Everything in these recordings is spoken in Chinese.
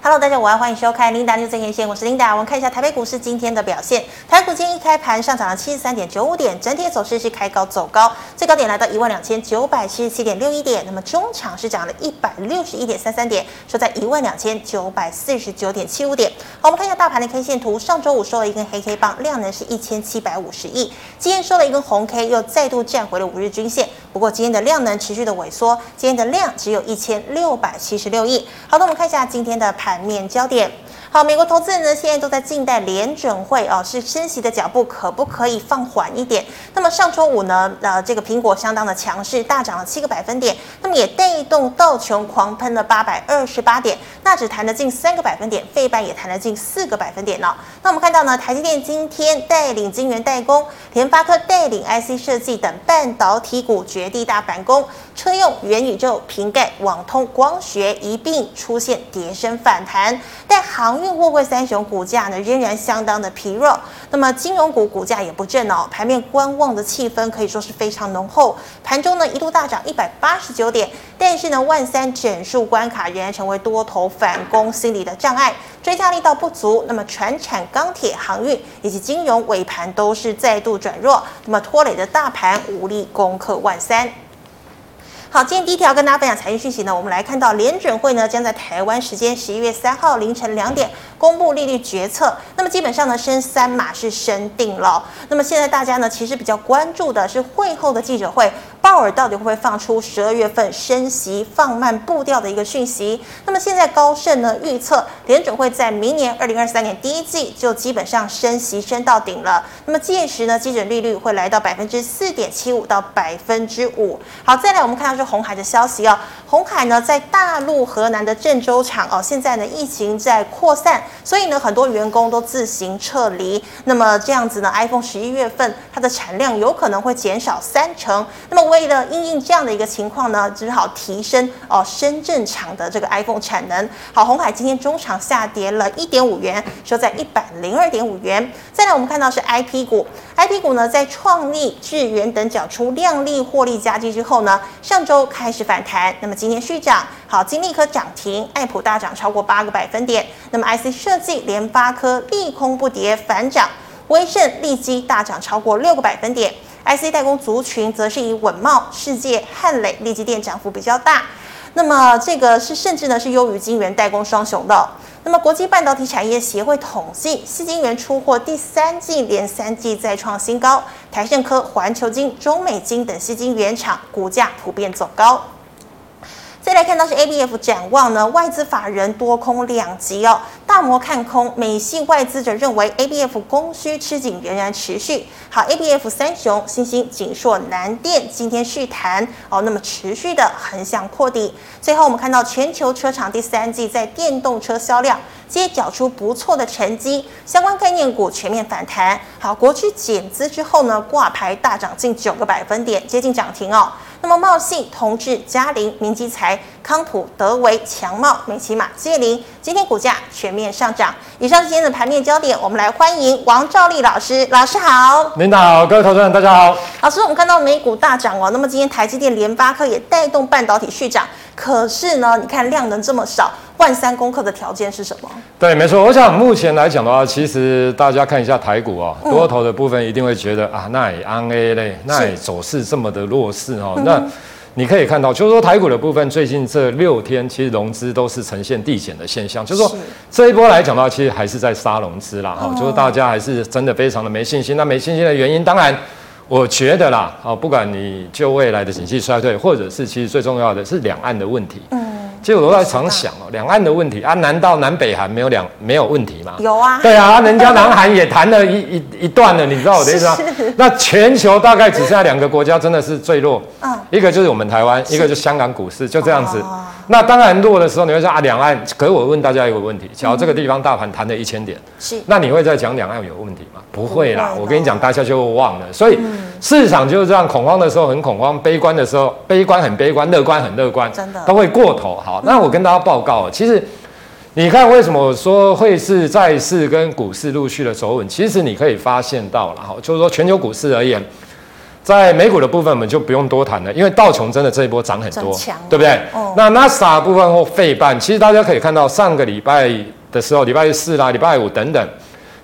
Hello，大家午安，欢迎收看 Linda News 最前线，我是 Linda。我们看一下台北股市今天的表现。台股今天一开盘上涨了七十三点九五点，整体走势是开高走高，最高点来到一万两千九百七十七点六一点。那么中场是涨了一百六十一点三三点，收在一万两千九百四十九点七五点。好，我们看一下大盘的 K 线图，上周五收了一根黑 K 棒，量能是一千七百五十亿。今天收了一根红 K，又再度站回了五日均线。不过今天的量能持续的萎缩，今天的量只有一千六百七十六亿。好的，我们看一下今天的盘面焦点。好，美国投资人呢现在都在静待联准会哦，是升息的脚步可不可以放缓一点？那么上周五呢，呃，这个苹果相当的强势，大涨了七个百分点，那么也带动道琼狂喷了八百二十八点，那只弹了近三个百分点，费半也弹了近四个百分点呢、哦。那我们看到呢，台积电今天带领晶圆代工，联发科带领 IC 设计等半导体股绝地大反攻，车用元宇宙、瓶盖、网通、光学一并出现跌升反弹，但航运货柜三雄股价呢仍然相当的疲弱，那么金融股股价也不振哦，盘面观望的气氛可以说是非常浓厚。盘中呢一度大涨一百八十九点，但是呢万三整数关卡仍然成为多头反攻心理的障碍，追加力道不足。那么船产、钢铁、航运以及金融尾盘都是再度转弱，那么拖累的大盘无力攻克万三。好，今天第一条跟大家分享财经讯息呢，我们来看到联准会呢将在台湾时间十一月三号凌晨两点公布利率决策。那么基本上呢，升三码是升定了。那么现在大家呢其实比较关注的是会后的记者会。鲍尔到底会不会放出十二月份升息放慢步调的一个讯息？那么现在高盛呢预测联准会在明年二零二三年第一季就基本上升息升到顶了。那么届时呢基准利率会来到百分之四点七五到百分之五。好，再来我们看到是红海的消息哦。红海呢在大陆河南的郑州厂哦，现在呢疫情在扩散，所以呢很多员工都自行撤离。那么这样子呢，iPhone 十一月份它的产量有可能会减少三成。那么为了因应这样的一个情况呢，只好提升哦深圳厂的这个 iPhone 产能。好，红海今天中场下跌了一点五元，收在一百零二点五元。再来，我们看到是 IP 股，IP 股呢在创立、智源等缴出亮丽获利佳绩之后呢，上周开始反弹，那么今天续涨。好，金立科涨停，爱普大涨超过八个百分点。那么 IC 设计、联发科利空不跌反涨，威盛、利基大涨超过六个百分点。IC 代工族群则是以稳懋、世界、汉磊、立基电涨幅比较大，那么这个是甚至呢是优于晶圆代工双雄的。那么国际半导体产业协会统计，西晶圆出货第三季连三季再创新高，台盛科、环球晶、中美晶等西晶圆厂股价普遍走高。再来看到是 ABF 展望呢，外资法人多空两极哦，大摩看空，美系外资则认为 ABF 供需吃紧仍然持续。好，ABF 三雄新兴、景硕、南电今天续谈哦，那么持续的横向扩底。最后我们看到全球车厂第三季在电动车销量皆缴出不错的成绩，相关概念股全面反弹。好，国巨减资之后呢，挂牌大涨近九个百分点，接近涨停哦。那么茂信、同志、嘉陵、明基财、康普、德维、强茂、美琪玛、界林，今天股价全面上涨。以上是今天的盘面焦点，我们来欢迎王兆立老师。老师好，领导好，各位投资人大家好。老师，我们看到美股大涨哦，那么今天台积电、联发科也带动半导体续涨。可是呢，你看量能这么少。万三攻克的条件是什么？对，没错。我想目前来讲的话，其实大家看一下台股哦，多头的部分一定会觉得啊，那也安 A 嘞，那也走势这么的弱势哦。那你可以看到，就是说台股的部分，最近这六天其实融资都是呈现递减的现象，就是说这一波来讲的话，其实还是在杀融资啦。哈，就是大家还是真的非常的没信心。那没信心的原因，当然我觉得啦，啊，不管你就未来的景气衰退，或者是其实最重要的是两岸的问题。其实我都在常想哦，两岸的问题啊，难道南北韩没有两没有问题吗？有啊。对啊，人家南韩也谈了一一一段了，你知道我的意思吗？那全球大概只剩下两个国家真的是最弱，嗯，一个就是我们台湾，一个就是香港股市，就这样子。那当然弱的时候，你会说啊，两岸。可是我问大家一个问题：假如这个地方大盘谈了一千点，是，那你会再讲两岸有问题吗？不会啦，我跟你讲，大家就会忘了。所以市场就是这样，恐慌的时候很恐慌，悲观的时候悲观很悲观，乐观很乐观，真的都会过头。好，那我跟大家报告，其实你看为什么我说会是债市跟股市陆续的走稳？其实你可以发现到了哈，就是说全球股市而言。在美股的部分，我们就不用多谈了，因为道琼真的这一波涨很多，啊、对不对？哦、那 NASA 部分或费半，其实大家可以看到，上个礼拜的时候，礼拜四啦、礼拜五等等，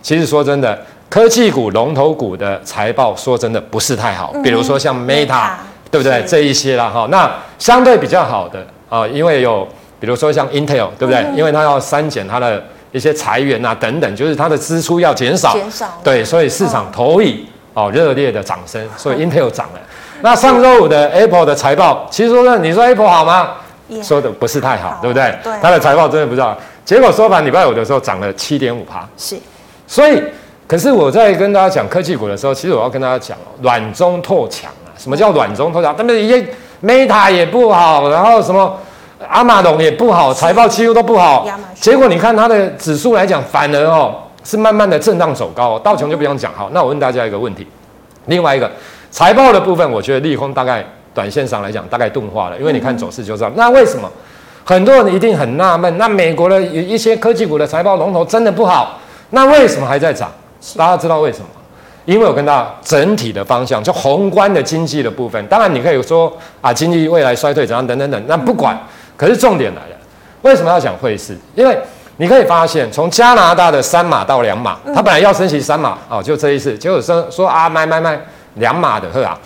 其实说真的，科技股龙头股的财报，说真的不是太好，嗯、比如说像 Meta，, Meta 对不对？这一些啦哈，那相对比较好的啊，因为有比如说像 Intel，对不对？嗯、因为它要删减它的一些裁员啊等等，就是它的支出要减少，减少，对，所以市场投以。哦，热烈的掌声，所以 Intel 涨了。那上周五的 Apple 的财报，其实说呢，你说 Apple 好吗说的不是太好，好对不对？对。它的财报真的不知道。结果收盘礼拜五的时候涨了七点五趴。是。所以，可是我在跟大家讲科技股的时候，其实我要跟大家讲哦，软中透强啊。什么叫软中透强？他们一些 Meta 也不好，然后什么亚马逊也不好，财报几乎都不好。结果你看它的指数来讲，反而哦。是慢慢的震荡走高，道琼就不用讲。好，那我问大家一个问题，另外一个财报的部分，我觉得利空大概短线上来讲大概钝化了，因为你看走势就知道。那为什么很多人一定很纳闷？那美国的有一些科技股的财报龙头真的不好，那为什么还在涨？大家知道为什么？因为我跟大家整体的方向，就宏观的经济的部分，当然你可以说啊，经济未来衰退怎样等等等，那不管。可是重点来了，为什么要讲汇市？因为你可以发现，从加拿大的三码到两码，它本来要升息三码哦，就这一次，结果说说啊，买买买两码的呵啊。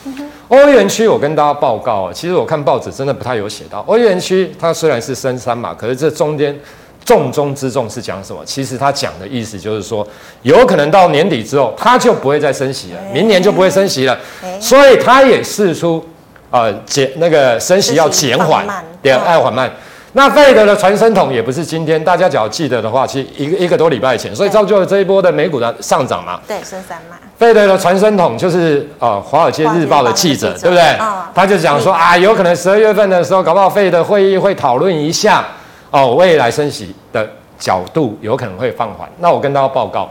欧元区，我跟大家报告，其实我看报纸真的不太有写到，欧元区它虽然是升三码，可是这中间重中之重是讲什么？其实它讲的意思就是说，有可能到年底之后，它就不会再升息了，明年就不会升息了，所以它也试出呃减那个升息要减缓，对，要缓慢。那费德的传声筒也不是今天，大家只要记得的话，其实一个一个多礼拜前，所以造就了这一波的美股的上涨嘛。对，升三码。费德的传声筒就是呃《华尔街日报》的记者，对不对？哦、他就讲说啊，有可能十二月份的时候，搞不好费德会议会讨论一下哦，未来升息的角度有可能会放缓。那我跟大家报告，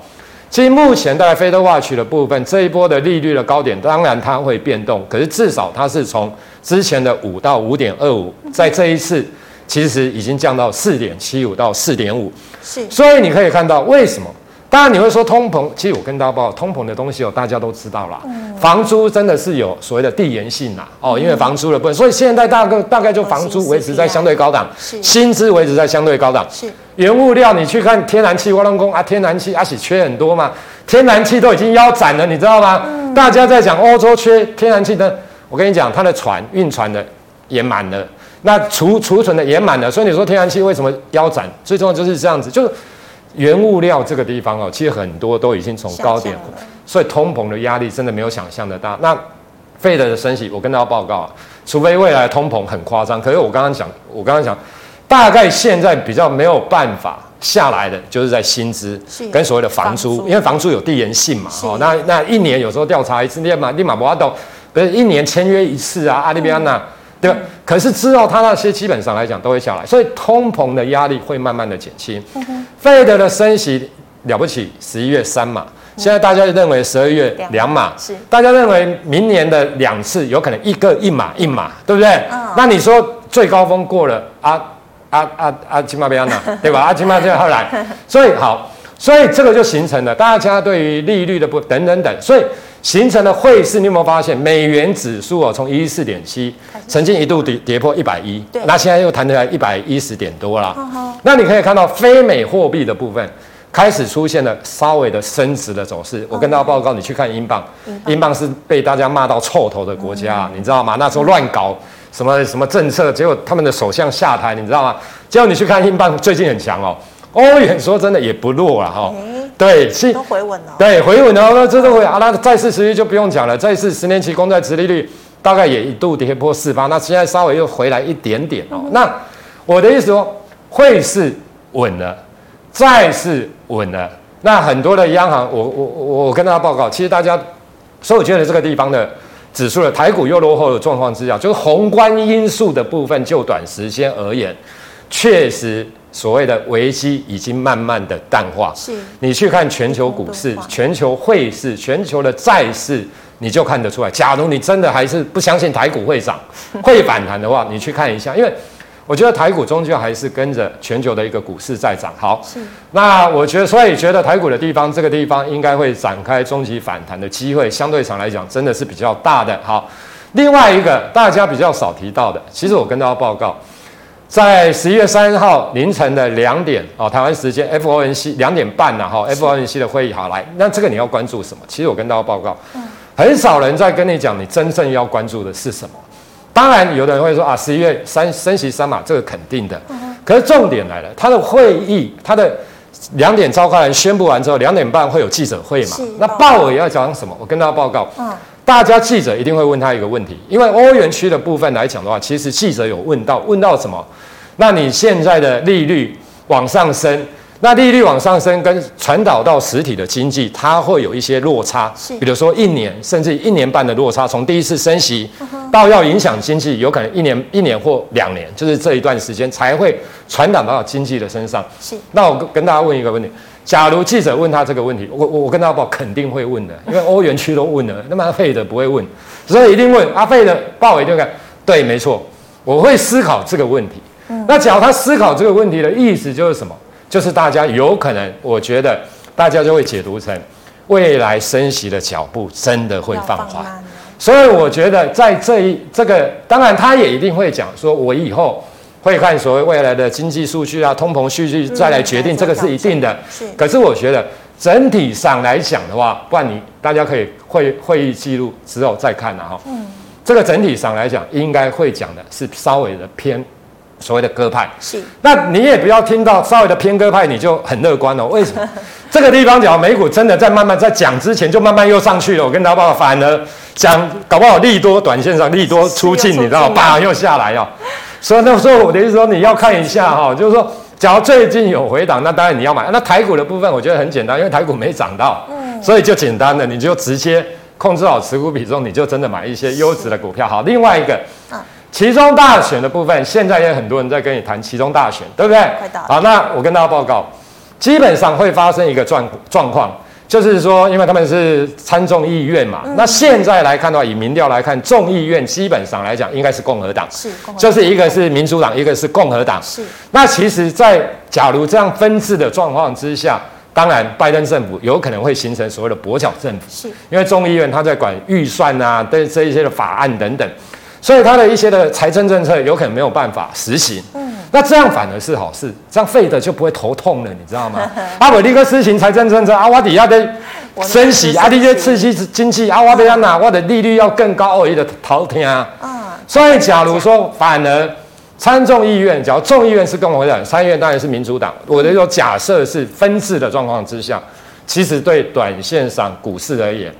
其实目前在 Fed Watch 的部分，这一波的利率的高点，当然它会变动，可是至少它是从之前的五到五点二五，在这一次。其实已经降到四点七五到四点五，是，所以你可以看到为什么？当然你会说通膨，其实我跟大家报通膨的东西哦，大家都知道啦。嗯、房租真的是有所谓的递延性呐，哦，因为房租的部分，所以现在大概大概就房租维持在相对高档，薪资维持在相对高档，是，原物料你去看天然气、挖龙工啊，天然气啊，是缺很多嘛，天然气都已经腰斩了，你知道吗？嗯、大家在讲欧洲缺天然气的，我跟你讲，它的船运船的也满了。那储储存的也满了，所以你说天然气为什么腰斩？最重要就是这样子，就是原物料这个地方哦，其实很多都已经从高点，所以通膨的压力真的没有想象的大。那费德的升息，我跟大家报告啊，除非未来通膨很夸张，可是我刚刚讲，我刚刚讲，大概现在比较没有办法下来的，就是在薪资跟所谓的房租，因为房租有递延性嘛。哦，那那一年有时候调查一次，立马立马不要动，不是一年签约一次啊，阿利比安娜。对吧？可是之后他那些基本上来讲都会下来，所以通膨的压力会慢慢的减轻。费德的升息了不起，十一月三码，现在大家认为十二月两码，是大家认为明年的两次有可能一个一码一码，对不对？那你说最高峰过了啊啊啊啊，金马不要拿，对吧？啊金马就后来，所以好，所以这个就形成了大家对于利率的不等等等，所以。形成了汇市，你有没有发现美元指数哦，从一四点七曾经一度跌跌破一百一，那现在又弹回来一百一十点多了。那你可以看到非美货币的部分开始出现了稍微的升值的走势。我跟大家报告，你去看英镑，英镑是被大家骂到臭头的国家，你知道吗？那时候乱搞什么什么政策，结果他们的首相下台，你知道吗？结果你去看英镑最近很强哦，欧元说真的也不弱了哈。对，是都回稳了。对，回稳了。那这都回啊，那债市殖利率就不用讲了。债市十年期公债殖利率大概也一度跌破四八，那现在稍微又回来一点点哦。那我的意思说，汇市稳了，债市稳了。那很多的央行，我我我跟大家报告，其实大家，所以我觉得这个地方的指数的台股又落后的状况之下，就是宏观因素的部分，就短时间而言，确实。所谓的危机已经慢慢的淡化。是，你去看全球股市、全球汇市、全球的债市，你就看得出来。假如你真的还是不相信台股会涨、会反弹的话，你去看一下，因为我觉得台股终究还是跟着全球的一个股市在涨。好，是。那我觉得，所以觉得台股的地方，这个地方应该会展开终极反弹的机会，相对上来讲，真的是比较大的。好，另外一个大家比较少提到的，其实我跟大家报告，在十一月三号凌晨的两点哦，台湾时间 FOMC 两点半呐，哈，FOMC 的会议好来，那这个你要关注什么？其实我跟大家报告，很少人在跟你讲，你真正要关注的是什么。当然，有的人会说啊，十一月三升息三码，这个肯定的。可是重点来了，他的会议，他的两点召开完宣布完之后，两点半会有记者会嘛？那鲍尔要讲什么？我跟大家报告。大家记者一定会问他一个问题，因为欧元区的部分来讲的话，其实记者有问到，问到什么？那你现在的利率往上升？那利率往上升，跟传导到实体的经济，它会有一些落差。是，比如说一年甚至一年半的落差，从第一次升息到要影响经济，有可能一年、一年或两年，就是这一段时间才会传导到经济的身上。是。那我跟大家问一个问题：假如记者问他这个问题，我我我跟大家报肯定会问的，因为欧元区都问了，那么阿费的不会问，所以一定问阿费的鲍伟就看，对，没错，我会思考这个问题。嗯。那假如他思考这个问题的意思就是什么？就是大家有可能，我觉得大家就会解读成未来升息的脚步真的会放缓，所以我觉得在这一这个，当然他也一定会讲说，我以后会看所谓未来的经济数据啊、通膨数据再来决定，这个是一定的。是。可是我觉得整体上来讲的话，不然你大家可以会会议记录之后再看了哈。嗯。这个整体上来讲，应该会讲的是稍微的偏。所谓的鸽派是，那你也不要听到稍微的偏鸽派，你就很乐观哦。为什么？这个地方讲美股真的在慢慢在讲之前就慢慢又上去了。我跟大家报告，反而讲搞不好利多，短线上利多出尽，你知道吧？又下来哦。所以那时候我的意思说，你要看一下哈，就是说，假如最近有回档，那当然你要买。那台股的部分，我觉得很简单，因为台股没涨到，嗯所以就简单的，你就直接控制好持股比重，你就真的买一些优质的股票。好，另外一个。期中大选的部分，现在也很多人在跟你谈其中大选，对不对？好，那我跟大家报告，基本上会发生一个状状况，就是说，因为他们是参众议院嘛，嗯、那现在来看的话，以民调来看，众议院基本上来讲应该是共和党，是，就是一个是民主党，一个是共和党。是，那其实，在假如这样分治的状况之下，当然，拜登政府有可能会形成所谓的跛脚政府，是，因为众议院他在管预算啊，对这一些的法案等等。所以他的一些的财政政策有可能没有办法实行，嗯，那这样反而是好事，这样费的就不会头痛了，你知道吗？阿伟立刻实行财政政策，阿瓦底亚的升息，啊，这些刺激经济，啊，我不要拿我的利率要更高而已的头疼啊。所以假如说反而参众议院，假如众议院是共和党，参议院当然是民主党。我的说假设是分治的状况之下，其实对短线上股市而言，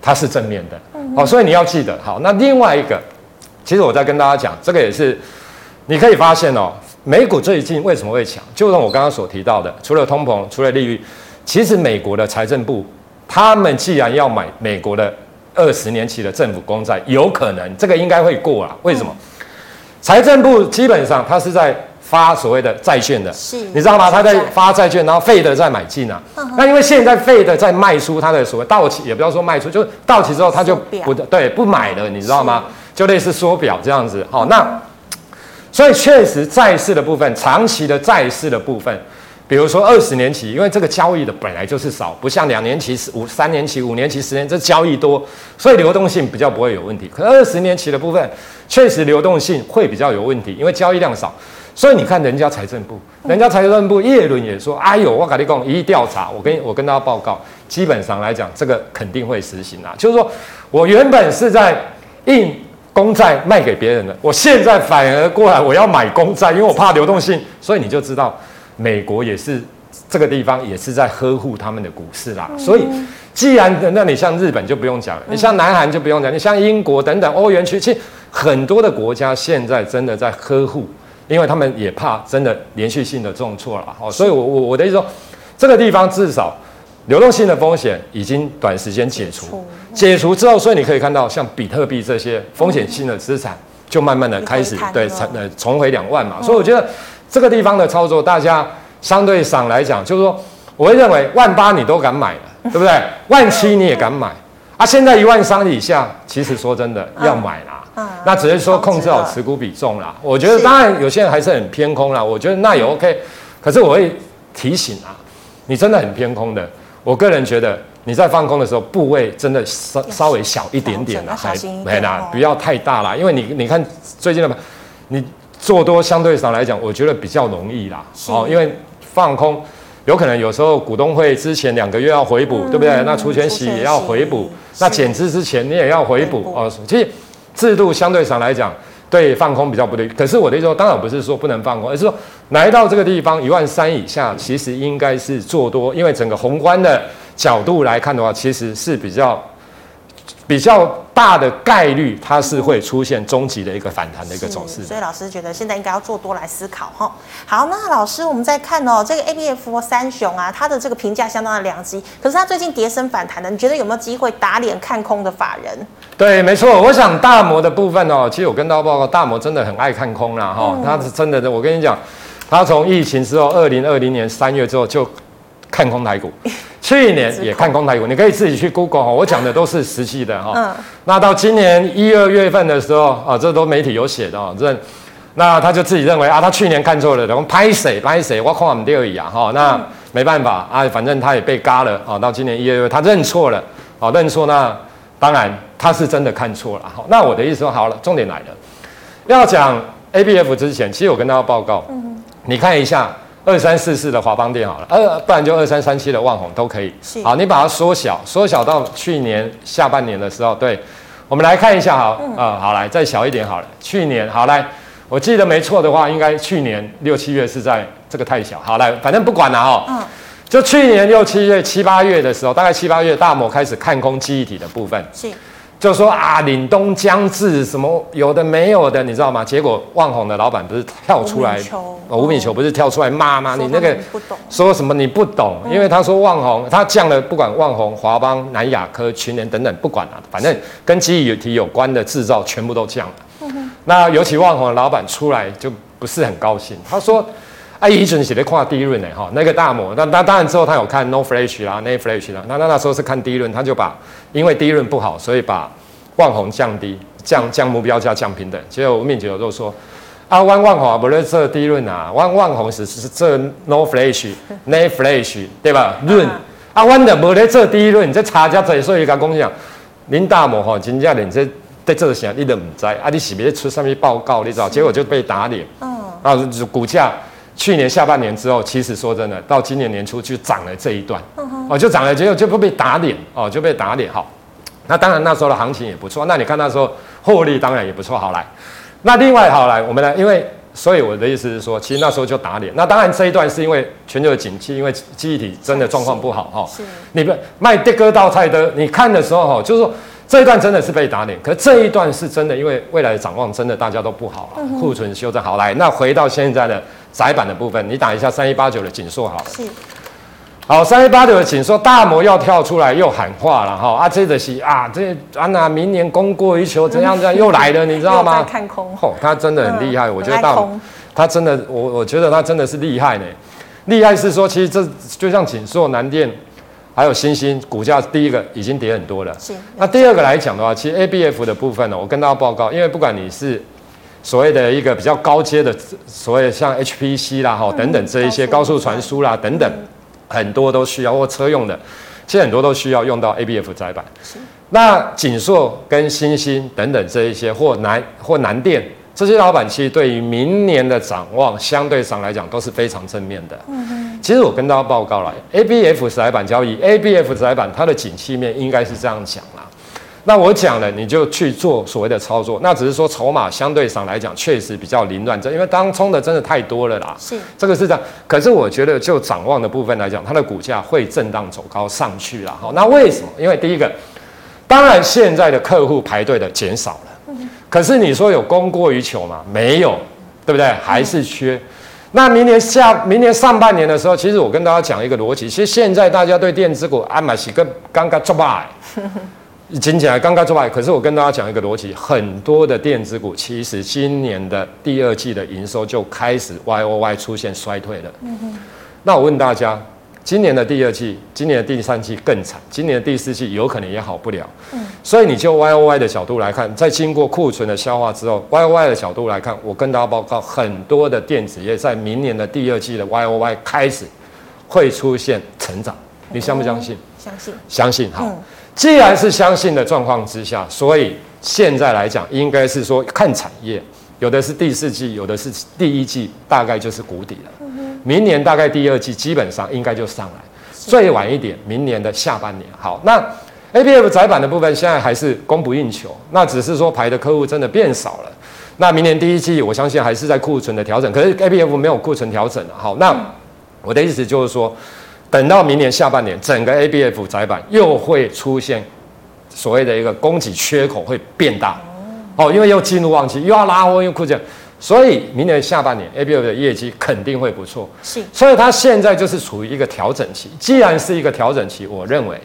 它是正面的。好，所以你要记得，好，那另外一个。其实我在跟大家讲，这个也是你可以发现哦，美股最近为什么会强？就像我刚刚所提到的，除了通膨，除了利率，其实美国的财政部，他们既然要买美国的二十年期的政府公债，有可能这个应该会过啊。为什么？财政部基本上他是在发所谓的债券的，是，你知道吗？他在发债券，然后费德在买进啊。那因为现在费德在卖出他的所谓到期，也不要说卖出，就是到期之后他就不对不买了，你知道吗？就类似缩表这样子，好，那所以确实债市的部分，长期的债市的部分，比如说二十年期，因为这个交易的本来就是少，不像两年期、五三年期、五年期、十年这交易多，所以流动性比较不会有问题。可二十年期的部分，确实流动性会比较有问题，因为交易量少。所以你看人家财政部，人家财政部叶伦也说，哎呦，我跟你讲，一调查，我跟我跟大家报告，基本上来讲，这个肯定会实行啊。就是说我原本是在印。公债卖给别人了，我现在反而过来，我要买公债，因为我怕流动性，所以你就知道，美国也是这个地方也是在呵护他们的股市啦。所以，既然那你像日本就不用讲了，你像南韩就不用讲，你像英国等等欧元区，其实很多的国家现在真的在呵护，因为他们也怕真的连续性的重挫了。哦，所以我我我的意思说，这个地方至少。流动性的风险已经短时间解除，解除之后，所以你可以看到，像比特币这些风险性的资产，就慢慢的开始对呃重回两万嘛。所以我觉得这个地方的操作，大家相对上来讲，就是说，我会认为万八你都敢买了，对不对？万七你也敢买啊？现在一万三以下，其实说真的要买啦。嗯，那只是说控制好持股比重啦。我觉得当然有些人还是很偏空啦，我觉得那也 OK，嗯。可是我会提醒啊，你真的很偏空的，我个人觉得你在放空的时候，部位真的稍稍微小一点点了，还没啦，不要太大啦，因为你你看最近的嘛，你做多相对上来讲，我觉得比较容易啦。哦，因为放空。有可能有时候股东会之前两个月要回补，嗯、对不对？那除权息也要回补，那减资之前你也要回补哦。其实制度相对上来讲，对放空比较不利。可是我的意思说，当然不是说不能放空，而是说来到这个地方一万三以下，其实应该是做多，因为整个宏观的角度来看的话，其实是比较。比较大的概率，它是会出现终极的一个反弹的一个走势。所以老师觉得现在应该要做多来思考哈。好，那老师我们再看哦，这个 ABF 三雄啊，它的这个评价相当的良机，可是它最近跌升反弹的，你觉得有没有机会打脸看空的法人？对，没错，我想大摩的部分哦，其实我跟大家报告，大摩真的很爱看空啦哈，他是真的，我跟你讲，他从疫情之后，二零二零年三月之后就看空台股。去年也看空台股，你可以自己去 Google 哈，我讲的都是实际的哈。嗯。那到今年一二月份的时候啊，这都媒体有写的啊。这，那他就自己认为啊，他去年看错了，然后拍谁拍谁，我看我们第二啊哈。那没办法啊，反正他也被嘎了啊。到今年一二月，他认错了啊，认错那当然他是真的看错了。好，那我的意思说好了，重点来了，要讲 ABF 之前，其实我跟大家报告，嗯，你看一下。二三四四的华邦电好了，二不然就二三三七的万宏都可以。好，你把它缩小，缩小到去年下半年的时候，对，我们来看一下好，啊、嗯呃，好来再小一点好了。去年好来，我记得没错的话，应该去年六七月是在这个太小。好来，反正不管了哦。嗯。就去年六七月、七八月的时候，大概七八月，大摩开始看空记忆体的部分。是。就说啊，凛冬将至，什么有的没有的，你知道吗？结果万宏的老板不是跳出来，吴敏球不是跳出来骂吗？你那个说什么你不懂？因为他说万宏他降了，不管万宏、华邦、南亚科、群联等等，不管了，反正跟记忆体有关的制造全部都降了。那尤其万宏的老板出来就不是很高兴，他说。哎，以前写的看第一轮的，哈，那个大摩，那那当然之后他有看 NOR Flash 啦，NAND Flash 啦，那那那时候是看第一轮，他就把因为第一轮不好，所以把旺宏降低，降降目标价降平等。结果吴敏杰就说，啊，万旺宏不是这低润啊，万旺宏是是这 NOR Flash、NAND Flash 对吧？润啊，万的不是这低润，这差价在所以跟讲，林大摩吼，真正连这在这些你都唔知，啊，你是不是出什么报告，你知道？结果就被打脸，嗯，啊，股价。去年下半年之后，其实说真的，到今年年初就涨了这一段，哦，就涨了，结果就不被打脸，哦，就被打脸。好，那当然那时候的行情也不错。那你看那时候获利当然也不错。好来，那另外好来，我们呢，因为所以我的意思是说，其实那时候就打脸。那当然这一段是因为全球的景气，因为记忆体真的状况不好哈。是。你不卖的割稻菜的，你看的时候哈，就是说。这一段真的是被打脸，可是这一段是真的，因为未来的展望真的大家都不好了，库存修正好来。那回到现在的载板的部分，你打一下三一八九的景硕好了。是。好，三一八九的景硕，大摩要跳出来又喊话了哈啊，这个是啊，这啊那明年供过于求，怎样怎样 又来了，你知道吗？看空。哦，他真的很厉害，我觉得大摩他真的，我我觉得他真的是厉害呢。厉害是说，其实这就像景硕、南电。还有新兴股价，第一个已经跌很多了。是。那第二个来讲的话，其实 ABF 的部分呢，我跟大家报告，因为不管你是所谓的一个比较高阶的，所谓像 HPC 啦、哈等等这一些高速传输啦等等，很多都需要或车用的，其实很多都需要用到 ABF 载板。那景硕跟新兴等等这一些，或南或南电。这些老板其实对于明年的展望，相对上来讲都是非常正面的。其实我跟大家报告了，ABF 载板交易，ABF 载板它的景气面应该是这样讲啦。那我讲了，你就去做所谓的操作。那只是说筹码相对上来讲确实比较凌乱，这因为当冲的真的太多了啦。是。这个是这样。可是我觉得就展望的部分来讲，它的股价会震荡走高上去了。好，那为什么？因为第一个，当然现在的客户排队的减少了。可是你说有供过于求吗？没有，对不对？还是缺。那明年下明年上半年的时候，其实我跟大家讲一个逻辑。其实现在大家对电子股啊，买是跟刚刚做败，听起来刚刚做败。可是我跟大家讲一个逻辑，很多的电子股其实今年的第二季的营收就开始 Y O Y 出现衰退了。嗯哼那我问大家，今年的第二季、今年的第三季更惨，今年的第四季有可能也好不了。嗯，所以你就 Y O Y 的角度来看，在经过库存的消化之后，Y O Y 的角度来看，我跟大家报告，很多的电子业在明年的第二季的 Y O Y 开始会出现成长，你相不相信？相信，相信。好，既然是相信的状况之下，所以现在来讲，应该是说看产业。有的是第四季，有的是第一季，大概就是谷底了。明年大概第二季基本上应该就上来，最晚一点明年的下半年。好，那 ABF 窄板的部分现在还是供不应求，那只是说排的客户真的变少了。那明年第一季我相信还是在库存的调整，可是 ABF 没有库存调整了。好，那我的意思就是说，等到明年下半年，整个 ABF 窄板又会出现所谓的一个供给缺口会变大。哦，因为又进入旺季，又要拉货，又库存，所以明年下半年 ABF 的业绩肯定会不错。是，所以它现在就是处于一个调整期。既然是一个调整期，我认为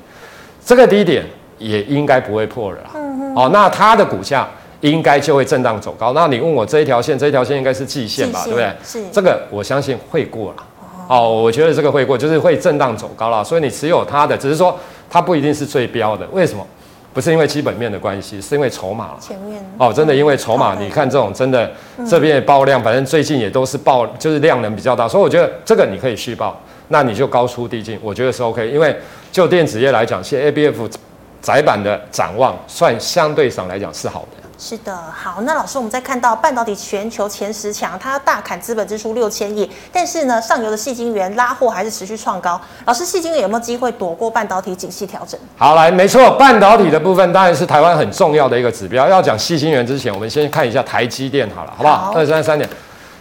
这个低点也应该不会破了啦。嗯。哦，那它的股价应该就会震荡走高。那你问我这一条线，这一条线应该是季线吧？线对不对？是。这个我相信会过了。哦，我觉得这个会过，就是会震荡走高了。所以你持有它的，只是说它不一定是最标的。为什么？不是因为基本面的关系，是因为筹码。前面哦，真的因为筹码，你看这种真的这边也爆量，反正最近也都是爆，就是量能比较大，所以我觉得这个你可以续报，那你就高出低进，我觉得是 OK。因为就电子业来讲，现在 ABF 窄板的展望算相对上来讲是好的。是的，好，那老师，我们再看到半导体全球前十强，它大砍资本支出六千亿，但是呢，上游的细晶圆拉货还是持续创高。老师，细晶圆有没有机会躲过半导体景气调整？好，来，没错，半导体的部分当然是台湾很重要的一个指标。要讲细晶圆之前，我们先看一下台积电好了，好不好？二三三点，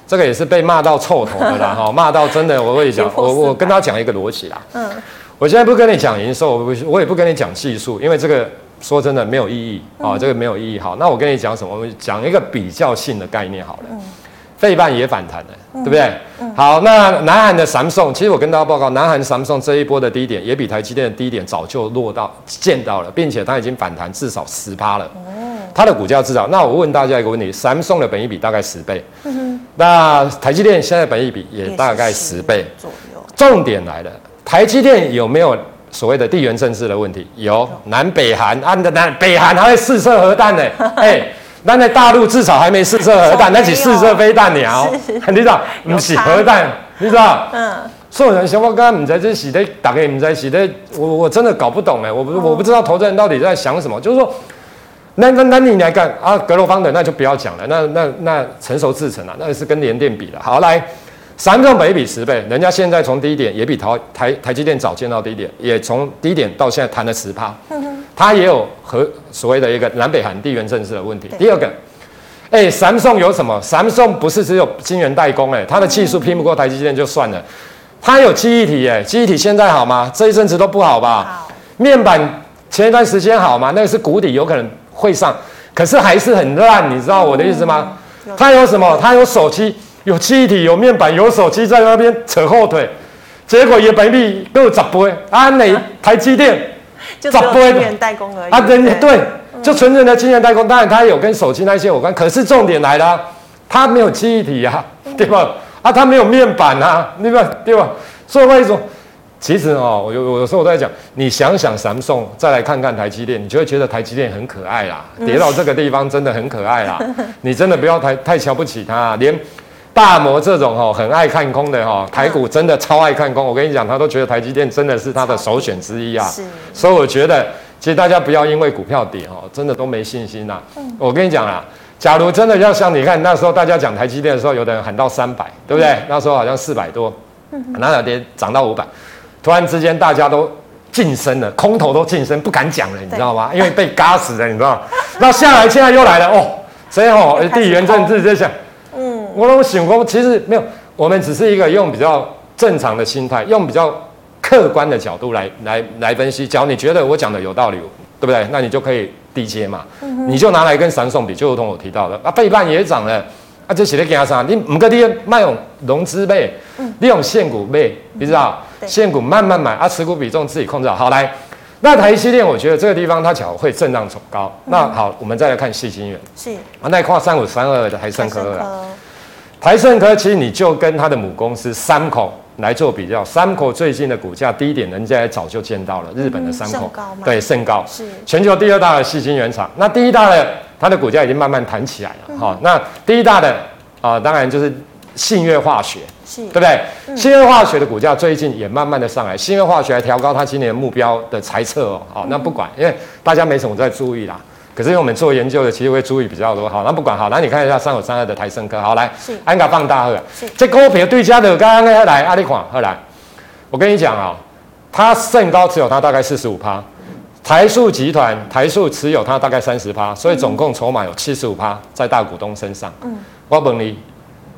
这个也是被骂到臭头的啦，哈，骂到真的，我跟你讲，我我跟他讲一个逻辑啦，嗯，我现在不跟你讲营收，我不，我也不跟你讲技术，因为这个。说真的没有意义啊，这个没有意义。好，那我跟你讲什么？我们讲一个比较性的概念好了。费半也反弹了，对不对？好，那南韩的 Samsung，其实我跟大家报告，南韩 Samsung 这一波的低点也比台积电的低点早就落到见到了，并且它已经反弹至少十趴了。它的股价至少，那我问大家一个问题：Samsung 的本益比大概十倍，那台积电现在本益比也大概十倍。重点来了，台积电有没有？所谓的地缘政治的问题，有南北韩，啊，南北韩还会试射核弹呢，哎，那在大陆至少还没试射核弹，那是试射飞弹鸟，你知道？不是核弹，你知道？嗯，所有人想我刚刚你在这洗的，打给你们在洗的，我我真的搞不懂哎，我不我不知道投资人到底在想什么，就是说，那那那你来干啊？格罗方的那就不要讲了，那那那成熟制成啊，那是跟联电比了，好来。三重本益比十倍，人家现在从低点也比台台台积电早见到低点，也从低点到现在弹了十趴，它也有和所谓的一个南北韩地缘政治的问题。第二个，哎、欸，三重有什么？三重不是只有晶圆代工、欸，哎，它的技术拼不过台积电就算了，它有记忆体、欸，哎，记忆体现在好吗？这一阵子都不好吧？好，面板前一段时间好吗？那个是谷底，有可能会上，可是还是很烂，你知道我的意思吗？它有什么？它有手机。有记忆体，有面板，有手机在那边扯后腿，结果也本益比够十倍啊！哪 台积电就十倍的代工而已啊？对对，就纯正的晶圆代工，当然它有跟手机那些有关，可是重点来了，它没有记忆体呀，对吧？啊，它没有面板啊，对吧？对吧？所以为什么？其实哦，我有有时候我在讲，你想想 Samsung，再来看看台积电，你就会觉得台积电很可爱啦，跌到这个地方真的很可爱啦，你真的不要太太瞧不起它，连。大摩这种哦很爱看空的哈，台股真的超爱看空。我跟你讲，他都觉得台积电真的是他的首选之一啊。是。所以我觉得，其实大家不要因为股票跌哦，真的都没信心呐。嗯。我跟你讲啊，假如真的要像你看那时候大家讲台积电的时候，有的人喊到三百，对不对？那时候好像四百多，哪两天涨到五百，突然之间大家都晋升了，空头都晋升，不敢讲了，你知道吗？因为被嘎死了，你知道。那下来现在又来了哦，所以哦，地缘政治在想。我都想过，其实没有，我们只是一个用比较正常的心态，用比较客观的角度来来来分析。假如你觉得我讲的有道理，对不对？那你就可以低接嘛，嗯、哼你就拿来跟闪送比，就如同我提到的啊，费半也涨了，啊，这写的给他啥？你五个跌卖用融资卖，利用现股卖，你知道？现股慢慢买啊，持股比重自己控制好。好来，那台积电，我觉得这个地方它巧会震荡走高。嗯、那好，我们再来看细晶圆，是啊，那跨三五三二的台胜科。台盛科其实你就跟它的母公司三口，来做比较，三口最近的股价低点，人家也早就见到了，日本的三口，嗯、对，甚高，是全球第二大的细晶原厂。那第一大的，它的股价已经慢慢弹起来了，哈、嗯。那第一大的啊、呃，当然就是信越化学，是，对不对？嗯、信越化学的股价最近也慢慢的上来，信越化学还调高它今年目标的财测哦，好，那不管，因为大家没什么在注意啦。可是因为我们做研究的，其实会注意比较多。好，那不管好，那你看一下三五三二的台升科，好来，安卡放大了。这股票对家的刚刚那来，阿里款，后来，我跟你讲啊，它甚高持有它大概四十五趴，台塑集团台塑持有它大概三十趴，所以总共筹码有七十五趴在大股东身上。嗯，我问你。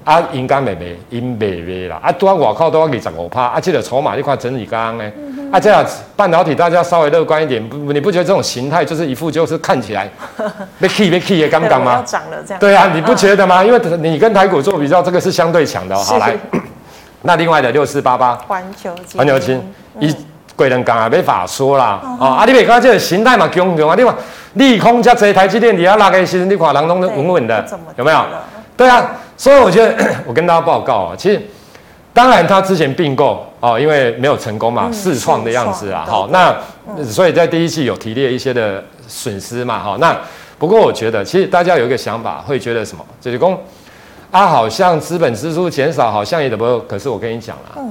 啊，应该没没，应没没啦。啊，拄啊外靠都要二十五趴。啊，这个筹码你看整理刚刚呢。嗯、啊，这样子半导体大家稍微乐观一点，不，你不觉得这种形态就是一副就是看起来被 key 被 key 也刚刚吗？涨了这样。对啊，你不觉得吗？因为你跟台股做比较，这个是相对强的、哦。好来，那另外的六四八八环球金，环球金，一贵人讲啊，没法说啦。哦，啊，你别看这个形态嘛，强强啊，你看利空加这台积电你要拉开，其实你看人都稳稳的，有没有？对啊。所以我觉得，我跟大家报告啊，其实当然他之前并购哦，因为没有成功嘛，试创、嗯、的样子啊，好，那、嗯、所以在第一季有提列一些的损失嘛，好，那不过我觉得其实大家有一个想法，会觉得什么？就是公啊，好像资本支出减少，好像也得不，可是我跟你讲了，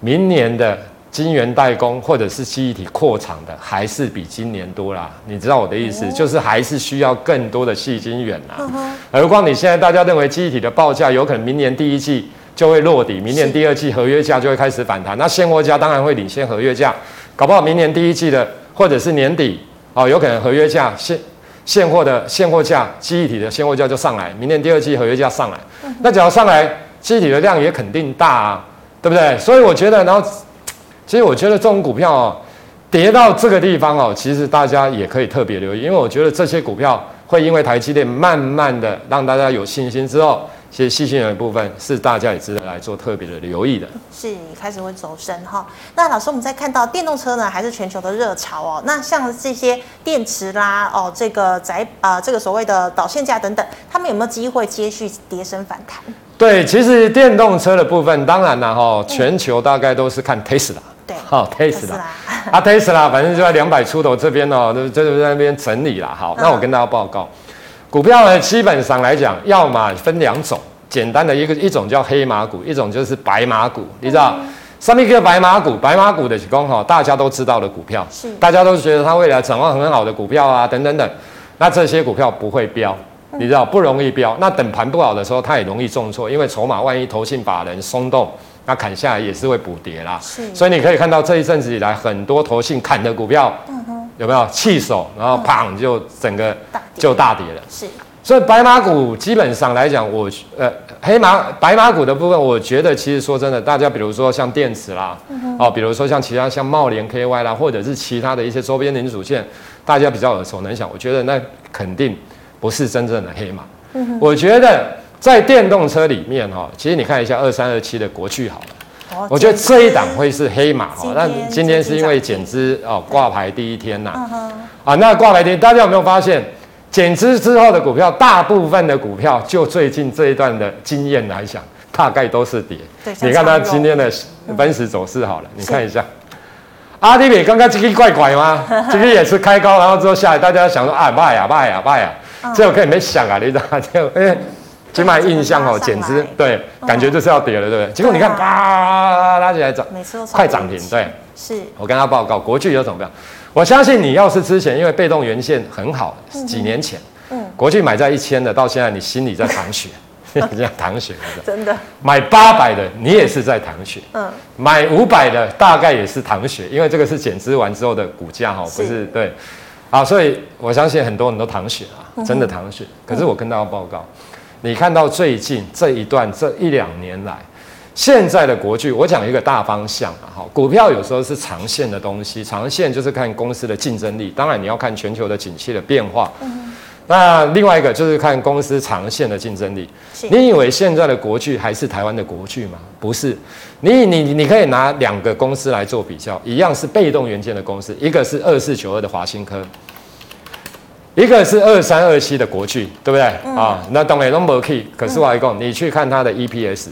明年的。晶圆代工或者是记忆体扩厂的，还是比今年多啦。你知道我的意思，就是还是需要更多的细晶圆啦。何况你现在大家认为记忆体的报价有可能明年第一季就会落底，明年第二季合约价就会开始反弹。那现货价当然会领先合约价，搞不好明年第一季的或者是年底哦，有可能合约价现现货的现货价记忆体的现货价就上来，明年第二季合约价上来，那只要上来记忆体的量也肯定大啊，对不对？所以我觉得，然后。其实我觉得这种股票哦，跌到这个地方哦，其实大家也可以特别留意，因为我觉得这些股票会因为台积电慢慢的让大家有信心之后，其实细心的部分是大家也值得来做特别的留意的。是开始会走升哈。那老师，我们在看到电动车呢，还是全球的热潮哦。那像这些电池啦，哦，这个载啊，这个所谓的导线架等等，他们有没有机会接续跌升反弹？对，其实电动车的部分，当然了哈，全球大概都是看 Tesla。对，好，Tesla，啊，Tesla，反正就在两百出头这边哦，就就在那边整理啦。好，那我跟大家报告，股票呢，基本上来讲，要么分两种，简单的一个一种叫黑马股，一种就是白马股。你知道，什么叫白马股？白马股的是讲哈，大家都知道的股票，是大家都觉得它未来展望很好的股票啊，等等等。那这些股票不会飙，你知道不容易飙。那等盘不好的时候，它也容易重挫，因为筹码万一投信把人松动。那砍下来也是会补跌啦，是，所以你可以看到这一阵子以来，很多投信砍的股票，嗯哼，有没有弃手，然后砰就整个就大跌了，是。所以白马股基本上来讲，我呃黑马白马股的部分，我觉得其实说真的，大家比如说像电池啦，哦，比如说像其他像茂联 KY 啦，或者是其他的一些周边零组件，大家比较耳熟能详，我觉得那肯定不是真正的黑马，嗯哼，我觉得。在电动车里面哈，其实你看一下二三二七的国巨好了，我觉得这一档会是黑马哈。那今天是因为减资哦挂牌第一天呐，啊，那挂牌天大家有没有发现，减资之后的股票，大部分的股票就最近这一段的经验来讲，大概都是跌。你看它今天的分时走势好了，你看一下，阿迪比刚刚这个怪怪吗？这个也是开高，然后之后下来，大家想说啊卖呀卖呀卖呀，这我可以没想啊，你知道就哎。起码印象哦，简直对，感觉就是要跌了，对不对？结果你看，啪拉起来涨，快涨停，对，是。我跟他报告，国巨有怎么样？我相信你要是之前因为被动元件很好，几年前，嗯，国巨买在一千的，到现在你心里在淌血，这样淌血，真的。买八百的，你也是在淌血，嗯。买五百的，大概也是淌血，因为这个是减资完之后的股价哈，不是对。好，所以我相信很多人都淌血啊，真的淌血。可是我跟大家报告。你看到最近这一段这一两年来，现在的国巨，我讲一个大方向啊，哈，股票有时候是长线的东西，长线就是看公司的竞争力，当然你要看全球的景气的变化。嗯。那另外一个就是看公司长线的竞争力。你以为现在的国巨还是台湾的国巨吗？不是。你你你可以拿两个公司来做比较，一样是被动元件的公司，一个是二四九二的华新科。一个是二三二七的国巨，对不对？啊、嗯哦，那当然都没 key。可是我还讲，你去看它的 EPS，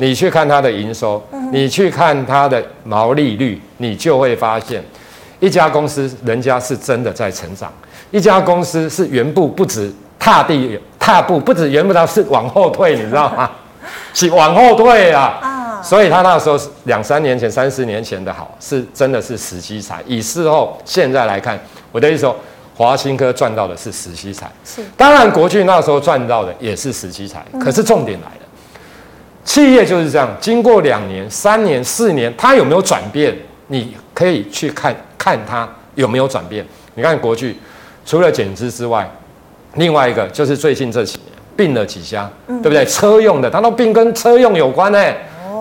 你去看它的营收，你去看它的毛利率，你就会发现，一家公司人家是真的在成长，一家公司是原步不止踏地踏步，不止原步，它是往后退，你知道吗？是往后退啊！所以他那时候是两三年前、三四年前的好，是真的是时机财。以事后现在来看，我的意思说，华新科赚到的是时机财。是，当然国巨那时候赚到的也是时机财。可是重点来了，企业就是这样，经过两年、三年、四年，它有没有转变？你可以去看看它有没有转变。你看国巨，除了减资之外，另外一个就是最近这几年。并了几家，对不对？车用的，它都并跟车用有关呢。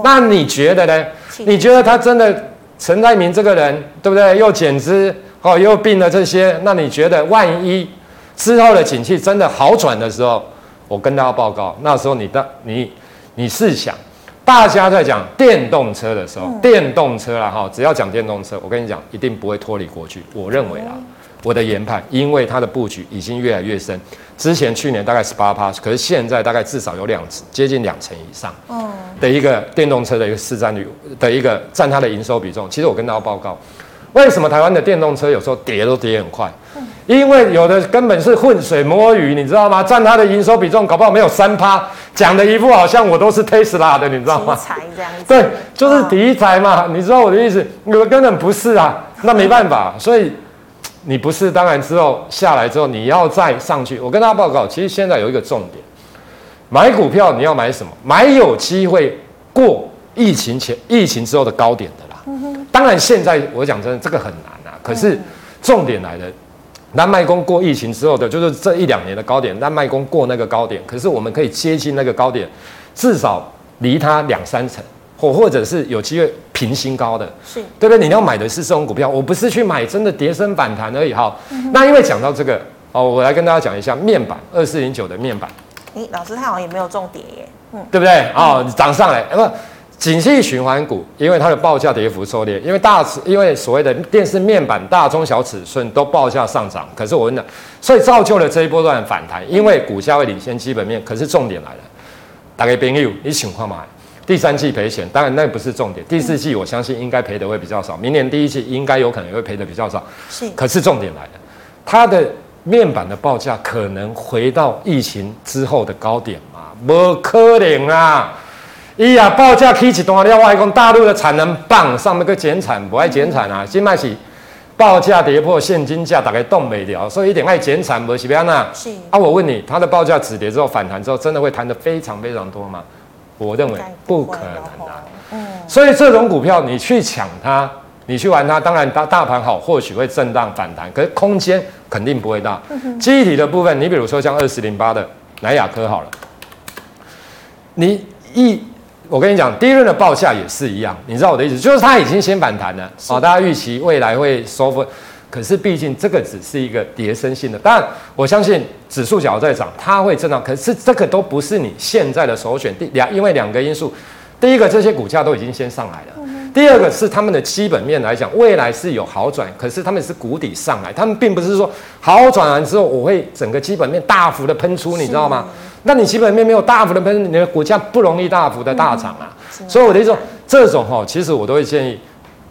那你觉得呢？你觉得他真的陈在明这个人，对不对？又减资哦，又病了这些，那你觉得万一之后的景气真的好转的时候，我跟大家报告，那时候你的你你试想，大家在讲电动车的时候，电动车啦哈，只要讲电动车，我跟你讲，一定不会脱离国巨。我认为啦，我的研判，因为它的布局已经越来越深。之前去年大概十八趴，可是现在大概至少有两接近两成以上，的一个电动车的一个市占率的一个占它的营收比重。其实我跟大家报告，为什么台湾的电动车有时候跌都跌很快？因为有的根本是浑水摸鱼，你知道吗？占它的营收比重搞不好没有三趴，讲的一副好像我都是 Tesla 的，你知道吗？题材这样子。对，就是题材嘛，你知道我的意思？我根本不是啊，那没办法，所以。你不是，当然之后下来之后，你要再上去。我跟大家报告，其实现在有一个重点，买股票你要买什么？买有机会过疫情前、疫情之后的高点的啦。当然，现在我讲真的，这个很难啊。可是重点来了，那卖攻过疫情之后的，就是这一两年的高点，那卖攻过那个高点，可是我们可以接近那个高点，至少离它两三成。或或者是有机会平新高的，是对不对？你要买的是这种股票，我不是去买真的跌升反弹而已哈。嗯、那因为讲到这个哦，我来跟大家讲一下面板二四零九的面板。诶，老师他好像也没有重跌耶，嗯，对不对？哦，涨上来，景气循环股，因为它的报价跌幅收敛，因为大因为所谓的电视面板大中小尺寸都报价上涨，可是我问的，所以造就了这一波段反弹，因为股价会领先基本面。可是重点来了，大家朋友，你情况嘛？第三季赔钱，当然那不是重点。第四季我相信应该赔的会比较少，明年第一季应该有可能也会赔的比较少。是，可是重点来了，它的面板的报价可能回到疫情之后的高点吗？不可能啊！哎呀，报价起一段了，外公大陆的产能棒，上面个减产不爱减产啊，现在是报价跌破现金价，大概动没了，所以一点爱减产不是这样啊。是。啊，我问你，它的报价止跌之后反弹之后，真的会弹得非常非常多吗？我认为不可能啊，嗯，所以这种股票你去抢它，你去玩它，当然大大盘好，或许会震荡反弹，可是空间肯定不会大。记忆体的部分，你比如说像二四零八的南亚科好了，你一我跟你讲，第一轮的报价也是一样，你知道我的意思，就是它已经先反弹了，好，大家预期未来会收复。可是毕竟这个只是一个叠升性的，当然我相信指数只要在涨，它会震荡。可是这个都不是你现在的首选。第两，因为两个因素，第一个这些股价都已经先上来了，第二个是他们的基本面来讲，未来是有好转，可是他们是谷底上来，他们并不是说好转完之后我会整个基本面大幅的喷出，你知道吗？那你基本面没有大幅的喷，你的股价不容易大幅的大涨啊。所以我的意思说，这种哈，其实我都会建议，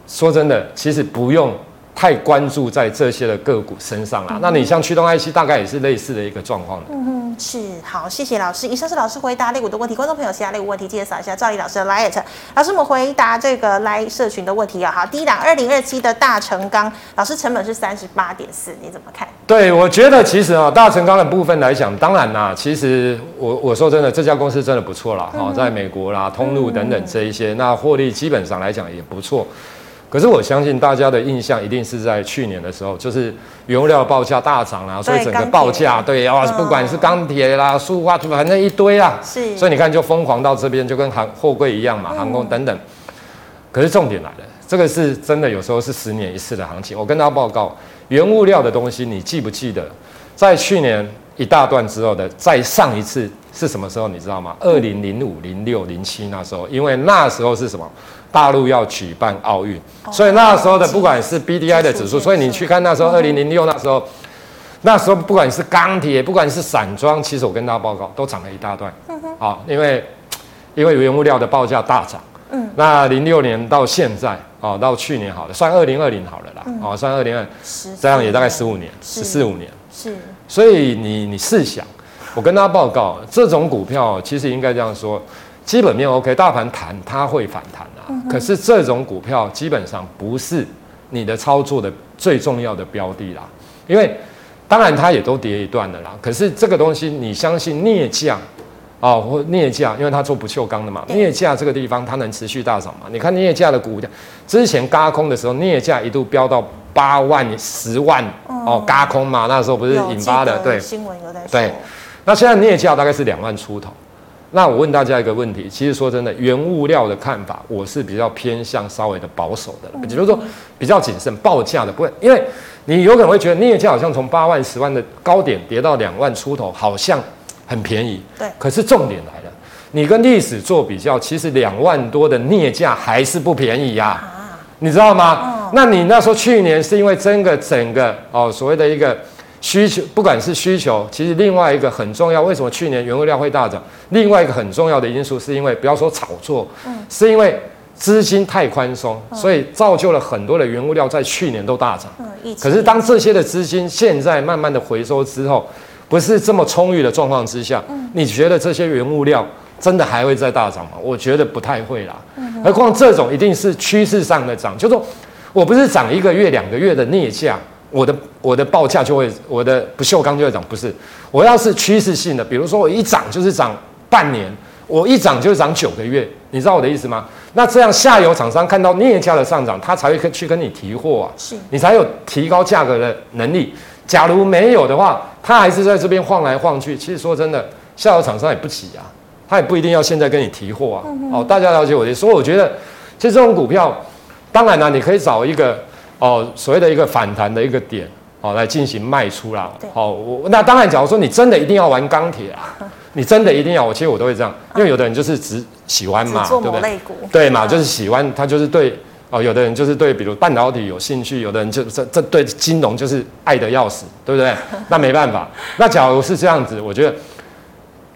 说真的，其实不用。太关注在这些的个股身上了，嗯、那你像驱动 IC 大概也是类似的一个状况。嗯哼，是好，谢谢老师。以上是老师回答类股的问题，观众朋友其他类股问题记得扫一下赵李老师的 Lite。老师，我们回答这个 LINE 社群的问题啊。好，第一档二零二七的大成钢，老师成本是三十八点四，你怎么看？对，我觉得其实啊，大成钢的部分来讲，当然啦，其实我我说真的，这家公司真的不错啦。哈、嗯，在美国啦、通路等等这一些，嗯、那获利基本上来讲也不错。可是我相信大家的印象一定是在去年的时候，就是原物料报价大涨啦，所以整个报价对啊，不管是钢铁啦、塑化，反正一堆啊，是，所以你看就疯狂到这边，就跟航货柜一样嘛，航空等等。可是重点来了，这个是真的，有时候是十年一次的行情。我跟大家报告，原物料的东西，你记不记得，在去年一大段之后的再上一次是什么时候？你知道吗？二零零五、零六、零七那时候，因为那时候是什么？大陆要举办奥运，所以那时候的不管是 BDI 的指数，所以你去看那时候二零零六那时候，那时候不管是钢铁，不管是散装，其实我跟大家报告都涨了一大段。啊，因为因为原物料的报价大涨。嗯，那零六年到现在哦，到去年好了，算二零二零好了啦。嗯、哦，算二零二，这样也大概十五年，十四五年。是，所以你你试想，我跟大家报告，这种股票其实应该这样说，基本面 OK，大盘弹它会反弹啊。嗯、可是这种股票基本上不是你的操作的最重要的标的啦，因为当然它也都跌一段的啦。可是这个东西你相信镍价？哦，或镍价，因为它做不锈钢的嘛，镍价这个地方它能持续大涨嘛？你看镍价的股价，之前嘎空的时候，镍价一度飙到八万、十万哦，嘎空嘛，那时候不是引发的对新闻有在说。对，那现在镍价大概是两万出头。那我问大家一个问题，其实说真的，原物料的看法，我是比较偏向稍微的保守的，也就是说比较谨慎报价的，不会，因为你有可能会觉得镍价好像从八万、十万的高点跌到两万出头，好像。很便宜，对。可是重点来了，你跟历史做比较，其实两万多的镍价还是不便宜呀，啊，你知道吗？哦，那你那时候去年是因为整个整个哦所谓的一个需求，不管是需求，其实另外一个很重要，为什么去年原物料会大涨？另外一个很重要的因素是因为不要说炒作，嗯，是因为资金太宽松，所以造就了很多的原物料在去年都大涨。嗯，可是当这些的资金现在慢慢的回收之后。不是这么充裕的状况之下，嗯、你觉得这些原物料真的还会再大涨吗？我觉得不太会啦。嗯、何况这种一定是趋势上的涨，就是说我不是涨一个月、两个月的镍价，我的我的报价就会，我的不锈钢就会涨，不是。我要是趋势性的，比如说我一涨就是涨半年，我一涨就是涨九个月，你知道我的意思吗？那这样下游厂商看到镍价的上涨，他才会去跟你提货啊，是你才有提高价格的能力。假如没有的话，他还是在这边晃来晃去。其实说真的，下游厂商也不急啊，他也不一定要现在跟你提货啊。嗯、哦，大家了解我的。所以我觉得，其实这种股票，当然了，你可以找一个哦所谓的一个反弹的一个点哦来进行卖出啦。对哦，我那当然，假如说你真的一定要玩钢铁啊，你真的一定要，我其实我都会这样，因为有的人就是只喜欢嘛，对不对？对嘛，就是喜欢，他就是对。哦，有的人就是对，比如半导体有兴趣，有的人就这这对金融就是爱得要死，对不对？那没办法。那假如是这样子，我觉得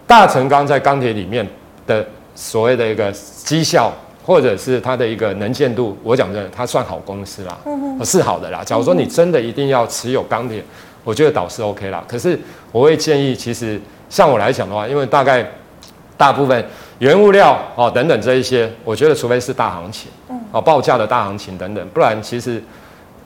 大成钢在钢铁里面的所谓的一个绩效，或者是它的一个能见度，我讲真的，它算好公司啦，是好的啦。假如说你真的一定要持有钢铁，我觉得倒是 OK 啦。可是我会建议，其实像我来讲的话，因为大概大部分。原物料哦，等等这一些，我觉得除非是大行情，嗯，哦，报价的大行情等等，不然其实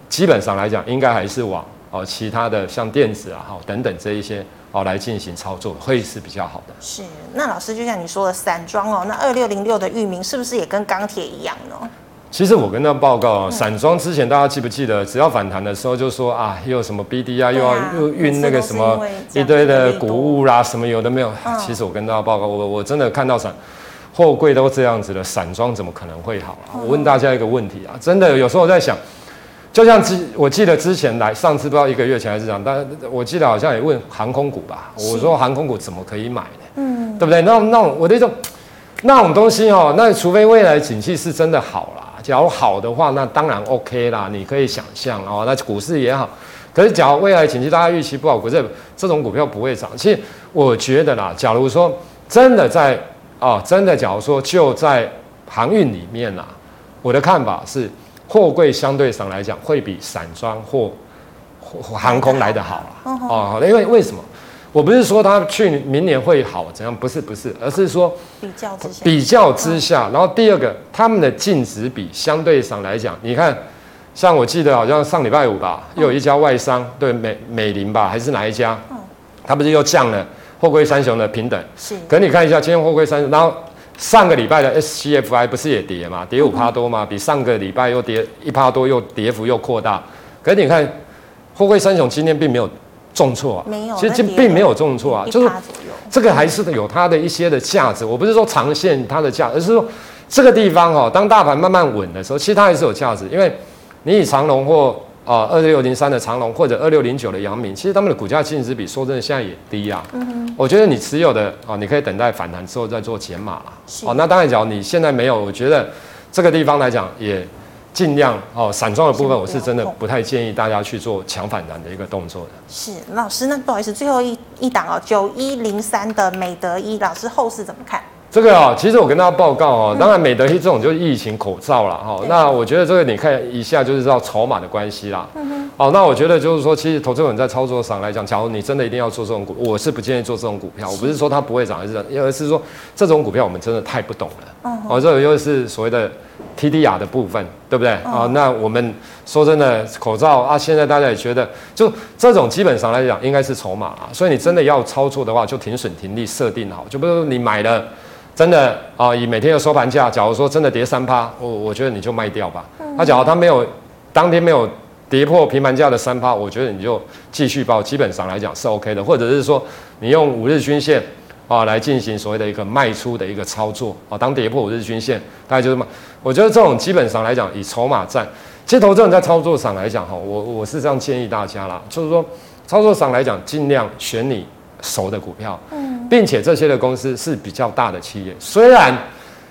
基本上来讲，应该还是往哦其他的像电子啊，哈等等这一些哦来进行操作，会是比较好的。是，那老师就像你说的散装哦，那二六零六的域名是不是也跟钢铁一样呢？其实我跟他报告，散装之前大家记不记得，只要反弹的时候就说啊，又有什么 BD 啊，又要又运那个什么一堆的谷物啦，什么有的没有。其实我跟大家报告，我我真的看到散货柜都这样子了，散装怎么可能会好啊？我问大家一个问题啊，真的有时候我在想，就像之我记得之前来上次不知道一个月前还是这样，但我记得好像也问航空股吧，我说航空股怎么可以买呢？嗯，对不对？那那我的一种那种东西哦，那除非未来景气是真的好啦。假如好的话，那当然 OK 啦，你可以想象哦。那股市也好，可是假如未来景气大家预期不好，股市这种股票不会涨。其实我觉得啦，假如说真的在哦，真的假如说就在航运里面啦，我的看法是，货柜相对上来讲会比散装或航空来得好啊。哦，因为为什么？我不是说它去明年会好怎样，不是不是，而是说比较之下，比较之下，然后第二个，他们的净值比相对上来讲，你看，像我记得好像上礼拜五吧，又有一家外商对美美林吧，还是哪一家，它不是又降了货柜三雄的平等，是，可你看一下今天货柜三雄，然后上个礼拜的 SCFI 不是也跌嘛，跌五趴多嘛，比上个礼拜又跌一趴多，又跌幅又扩大，可是你看货柜三雄今天并没有。重挫啊，没有，其实并没有重挫啊，就是这个还是有它的一些的价值。我不是说长线它的价，而是说这个地方哦，当大盘慢慢稳的时候，其实它还是有价值。因为你以长龙或啊二六零三的长隆或者二六零九的阳明，其实他们的股价净值比说真的现在也低啊。嗯哼，我觉得你持有的啊，你可以等待反弹之后再做减码了。是，哦，那当然，假如你现在没有，我觉得这个地方来讲也。尽量哦，散装的部分我是真的不太建议大家去做强反弹的一个动作的。是老师，那不好意思，最后一一档哦，九一零三的美德一，老师后市怎么看？这个啊、哦，其实我跟大家报告哦，当然美德这种就是疫情口罩了哈。那我觉得这个你看一下就是知道筹码的关系啦。嗯哼。好，那我觉得就是说，其实投资人在操作上来讲，假如你真的一定要做这种股，我是不建议做这种股票。我不是说它不会涨，还是而是说这种股票我们真的太不懂了。嗯。哦，这个又是所谓的 TDR 的部分，对不对？啊，那我们说真的，口罩啊，现在大家也觉得，就这种基本上来讲应该是筹码啊。所以你真的要操作的话，就停损停利设定好，就比如你买了。真的啊，以每天的收盘价，假如说真的跌三趴，我我觉得你就卖掉吧。那、嗯、假如它没有当天没有跌破平盘价的三趴，我觉得你就继续报。基本上来讲是 OK 的，或者是说你用五日均线啊来进行所谓的一个卖出的一个操作啊，当跌破五日均线，大概就是卖。我觉得这种基本上来讲以筹码战，其实投资人在操作上来讲哈，我我是这样建议大家啦，就是说操作上来讲尽量选你熟的股票。并且这些的公司是比较大的企业，虽然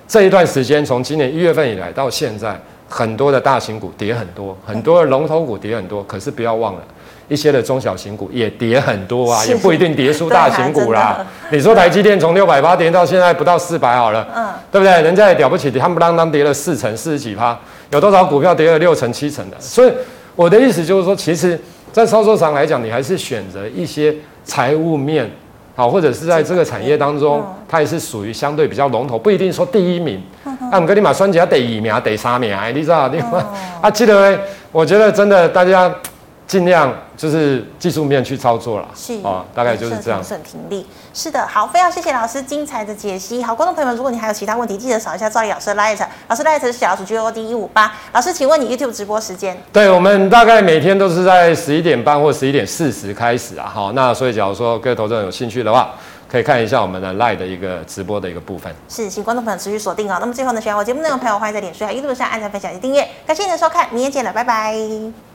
这一段时间从今年一月份以来到现在，很多的大型股跌很多，很多的龙头股跌很多，可是不要忘了，一些的中小型股也跌很多啊，也不一定跌输大型股啦。你说台积电从六百八跌到现在不到四百好了，嗯，对不对？人家也了不起，他们当当跌了四成四十几趴，有多少股票跌了六成七成的？所以我的意思就是说，其实，在操作上来讲，你还是选择一些财务面。好，或者是在这个产业当中，它也是属于相对比较龙头，不一定说第一名。啊，我跟你马算起来得二名、得三名，你知道？你 啊，记得，我觉得真的大家。尽量就是技术面去操作了，是啊，大概就是这样。停损停利，是的，好，非常谢谢老师精彩的解析。好，观众朋友们，如果你还有其他问题，记得扫一下赵毅老师的 light，老师 light 是小老鼠 G O D 一五八。老师，请问你 YouTube 直播时间？对，我们大概每天都是在十一点半或十一点四十开始啊。好，那所以假如说各位投资人有兴趣的话，可以看一下我们的 LINE 的一个直播的一个部分。是，请观众朋友持续锁定哦。那么最后呢，喜欢我节目内容的朋友，欢迎在脸书和 YouTube 上按赞、分享及订阅。感谢你的收看，明天见了，拜拜。